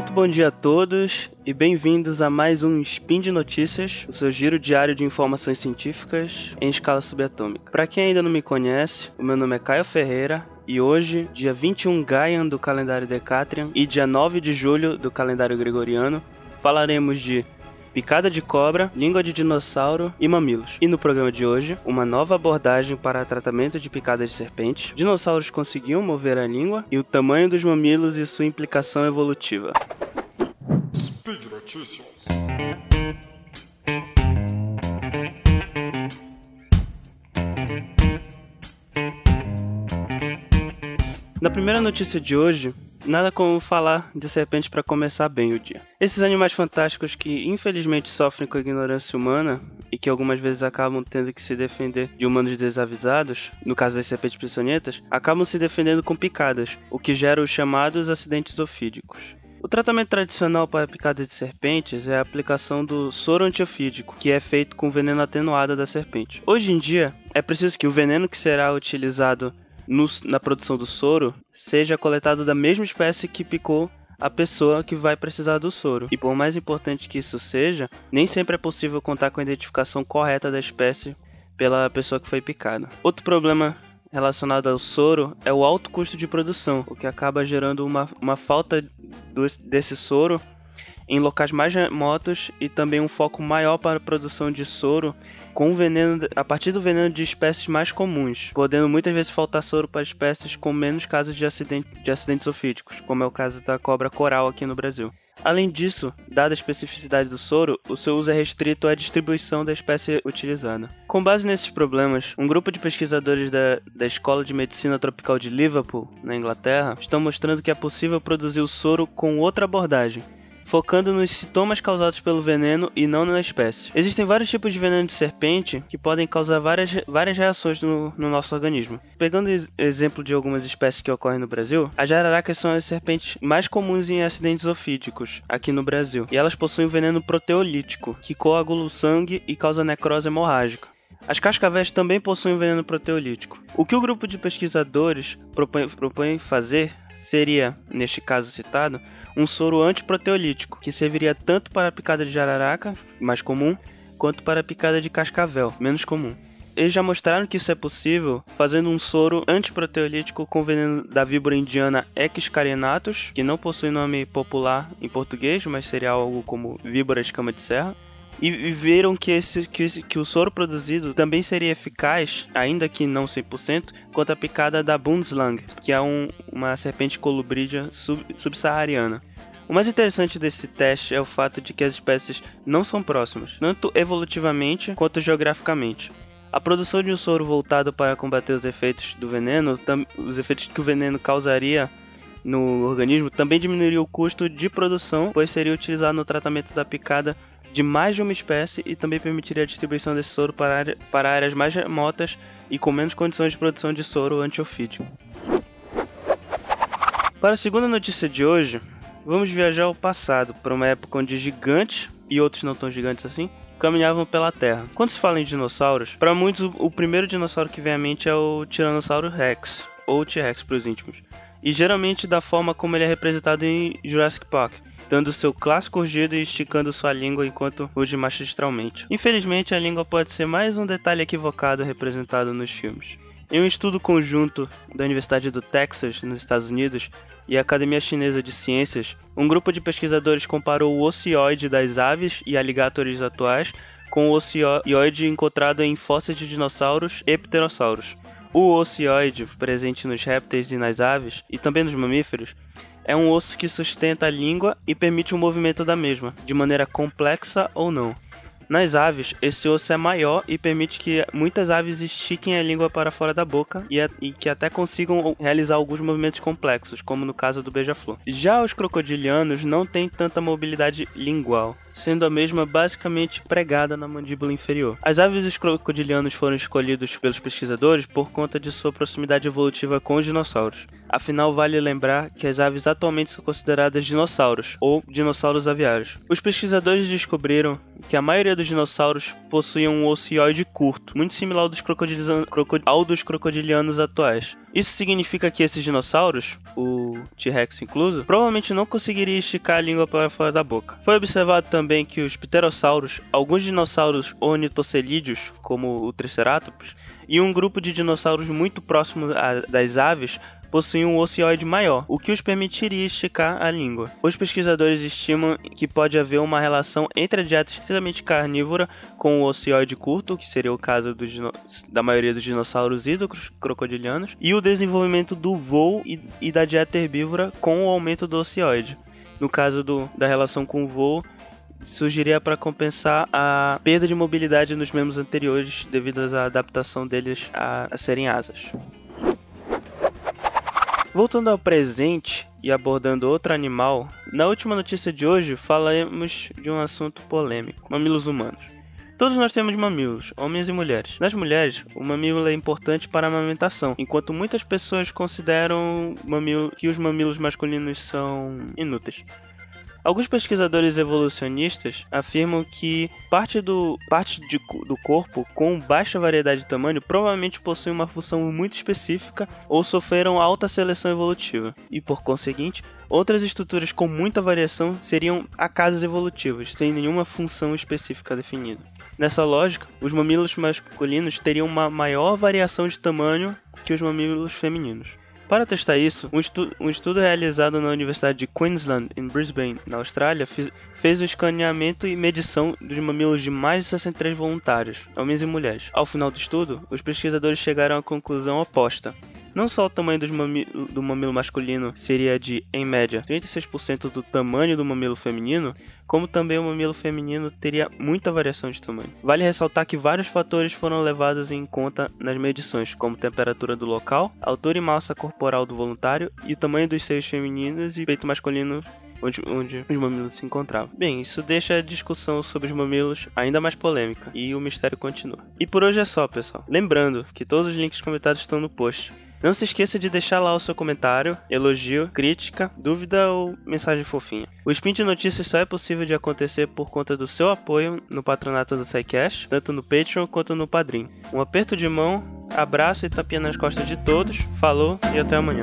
Muito bom dia a todos e bem-vindos a mais um Spin de Notícias, o seu giro diário de informações científicas em escala subatômica. Para quem ainda não me conhece, o meu nome é Caio Ferreira e hoje, dia 21 Gaian do calendário Decatrian e dia 9 de julho do calendário Gregoriano, falaremos de picada de cobra, língua de dinossauro e mamilos. E no programa de hoje, uma nova abordagem para tratamento de picada de serpente. Dinossauros conseguiam mover a língua e o tamanho dos mamilos e sua implicação evolutiva. Speed Notícias. Na primeira notícia de hoje, Nada como falar de serpente para começar bem o dia. Esses animais fantásticos que infelizmente sofrem com a ignorância humana e que algumas vezes acabam tendo que se defender de humanos desavisados, no caso das serpentes peçonhentas, acabam se defendendo com picadas, o que gera os chamados acidentes ofídicos. O tratamento tradicional para a picada de serpentes é a aplicação do soro antiofídico, que é feito com veneno atenuado da serpente. Hoje em dia, é preciso que o veneno que será utilizado no, na produção do soro seja coletado da mesma espécie que picou a pessoa que vai precisar do soro. E por mais importante que isso seja, nem sempre é possível contar com a identificação correta da espécie pela pessoa que foi picada. Outro problema relacionado ao soro é o alto custo de produção, o que acaba gerando uma, uma falta do, desse soro em locais mais remotos e também um foco maior para a produção de soro com veneno a partir do veneno de espécies mais comuns, podendo muitas vezes faltar soro para espécies com menos casos de, acidente, de acidentes ofídicos, como é o caso da cobra coral aqui no Brasil. Além disso, dada a especificidade do soro, o seu uso é restrito à distribuição da espécie utilizada. Com base nesses problemas, um grupo de pesquisadores da, da Escola de Medicina Tropical de Liverpool, na Inglaterra, estão mostrando que é possível produzir o soro com outra abordagem, focando nos sintomas causados pelo veneno e não na espécie. Existem vários tipos de veneno de serpente que podem causar várias, várias reações no, no nosso organismo. Pegando exemplo de algumas espécies que ocorrem no Brasil, as jararacas são as serpentes mais comuns em acidentes ofídicos aqui no Brasil, e elas possuem um veneno proteolítico, que coagula o sangue e causa necrose hemorrágica. As cascavéis também possuem veneno proteolítico. O que o grupo de pesquisadores propõe, propõe fazer seria, neste caso citado, um soro antiproteolítico, que serviria tanto para a picada de jararaca, mais comum, quanto para a picada de cascavel, menos comum. Eles já mostraram que isso é possível fazendo um soro antiproteolítico com veneno da víbora indiana Equus carinatus, que não possui nome popular em português, mas seria algo como víbora escama de serra e viram que, esse, que, esse, que o soro produzido também seria eficaz, ainda que não 100%, contra a picada da Bundslang, que é um, uma serpente colubrídea sub, subsaariana. O mais interessante desse teste é o fato de que as espécies não são próximas, tanto evolutivamente quanto geograficamente. A produção de um soro voltado para combater os efeitos do veneno, os efeitos que o veneno causaria no organismo, também diminuiria o custo de produção, pois seria utilizado no tratamento da picada de mais de uma espécie e também permitiria a distribuição desse soro para, área, para áreas mais remotas e com menos condições de produção de soro antiofídico. Para a segunda notícia de hoje, vamos viajar ao passado, para uma época onde gigantes, e outros não tão gigantes assim, caminhavam pela Terra. Quando se fala em dinossauros, para muitos o primeiro dinossauro que vem à mente é o Tiranossauro Rex, ou T-Rex para os íntimos, e geralmente da forma como ele é representado em Jurassic Park, dando seu clássico rugido e esticando sua língua enquanto ruge magistralmente. Infelizmente, a língua pode ser mais um detalhe equivocado representado nos filmes. Em um estudo conjunto da Universidade do Texas, nos Estados Unidos, e a Academia Chinesa de Ciências, um grupo de pesquisadores comparou o ocioide das aves e alligators atuais com o ocioide encontrado em fósseis de dinossauros e pterossauros. O ocioide, presente nos répteis e nas aves, e também nos mamíferos, é um osso que sustenta a língua e permite o movimento da mesma, de maneira complexa ou não. Nas aves, esse osso é maior e permite que muitas aves estiquem a língua para fora da boca e, e que até consigam realizar alguns movimentos complexos, como no caso do beija-flor. Já os crocodilianos não têm tanta mobilidade lingual, sendo a mesma basicamente pregada na mandíbula inferior. As aves dos crocodilianos foram escolhidos pelos pesquisadores por conta de sua proximidade evolutiva com os dinossauros. Afinal, vale lembrar que as aves atualmente são consideradas dinossauros, ou dinossauros aviários. Os pesquisadores descobriram que a maioria dos dinossauros possuía um ocioide curto, muito similar ao dos, ao dos crocodilianos atuais Isso significa que esses dinossauros, o T-Rex incluso, provavelmente não conseguiria esticar a língua para fora da boca. Foi observado também que os pterossauros, alguns dinossauros ornitocelídeos, como o Triceratops, e um grupo de dinossauros muito próximo das aves possuem um ocioide maior, o que os permitiria esticar a língua. Os pesquisadores estimam que pode haver uma relação entre a dieta extremamente carnívora com o ocioide curto, que seria o caso da maioria dos dinossauros crocodilianos, e o desenvolvimento do voo e, e da dieta herbívora com o aumento do ocioide. No caso do, da relação com o voo, surgiria para compensar a perda de mobilidade nos membros anteriores devido à adaptação deles a, a serem asas. Voltando ao presente e abordando outro animal, na última notícia de hoje falaremos de um assunto polêmico: mamilos humanos. Todos nós temos mamilos, homens e mulheres. Nas mulheres, o mamilo é importante para a amamentação, enquanto muitas pessoas consideram que os mamilos masculinos são inúteis. Alguns pesquisadores evolucionistas afirmam que parte do, parte de, do corpo com baixa variedade de tamanho provavelmente possui uma função muito específica ou sofreram alta seleção evolutiva, e por conseguinte, outras estruturas com muita variação seriam acasos evolutivos, sem nenhuma função específica definida. Nessa lógica, os mamilos masculinos teriam uma maior variação de tamanho que os mamilos femininos. Para testar isso, um, estu um, estudo realizado na Universidade de Queensland, em Brisbane, na Austrália, fez o escaneamento e medição dos mamilos de mais de 63 voluntários, homens e mulheres. Ao final do estudo, os pesquisadores chegaram à conclusão oposta. Não só o tamanho mami do mamilo masculino seria de, em média, 36% do tamanho do mamilo feminino, como também o mamilo feminino teria muita variação de tamanho. Vale ressaltar que vários fatores foram levados em conta nas medições, como temperatura do local, altura e massa corporal do voluntário e o tamanho dos seios femininos e peito masculino Onde, onde, os mamilos se encontravam. Bem, isso deixa a discussão sobre os mamilos ainda mais polêmica e o mistério continua. E por hoje é só, pessoal. Lembrando que todos os links comentados estão no post. Não se esqueça de deixar lá o seu comentário, elogio, crítica, dúvida ou mensagem fofinha. O Spin de Notícias só é possível de acontecer por conta do seu apoio no patronato do SciCast, tanto no Patreon quanto no Padrim. Um aperto de mão, abraço e tapinha nas costas de todos, falou e até amanhã.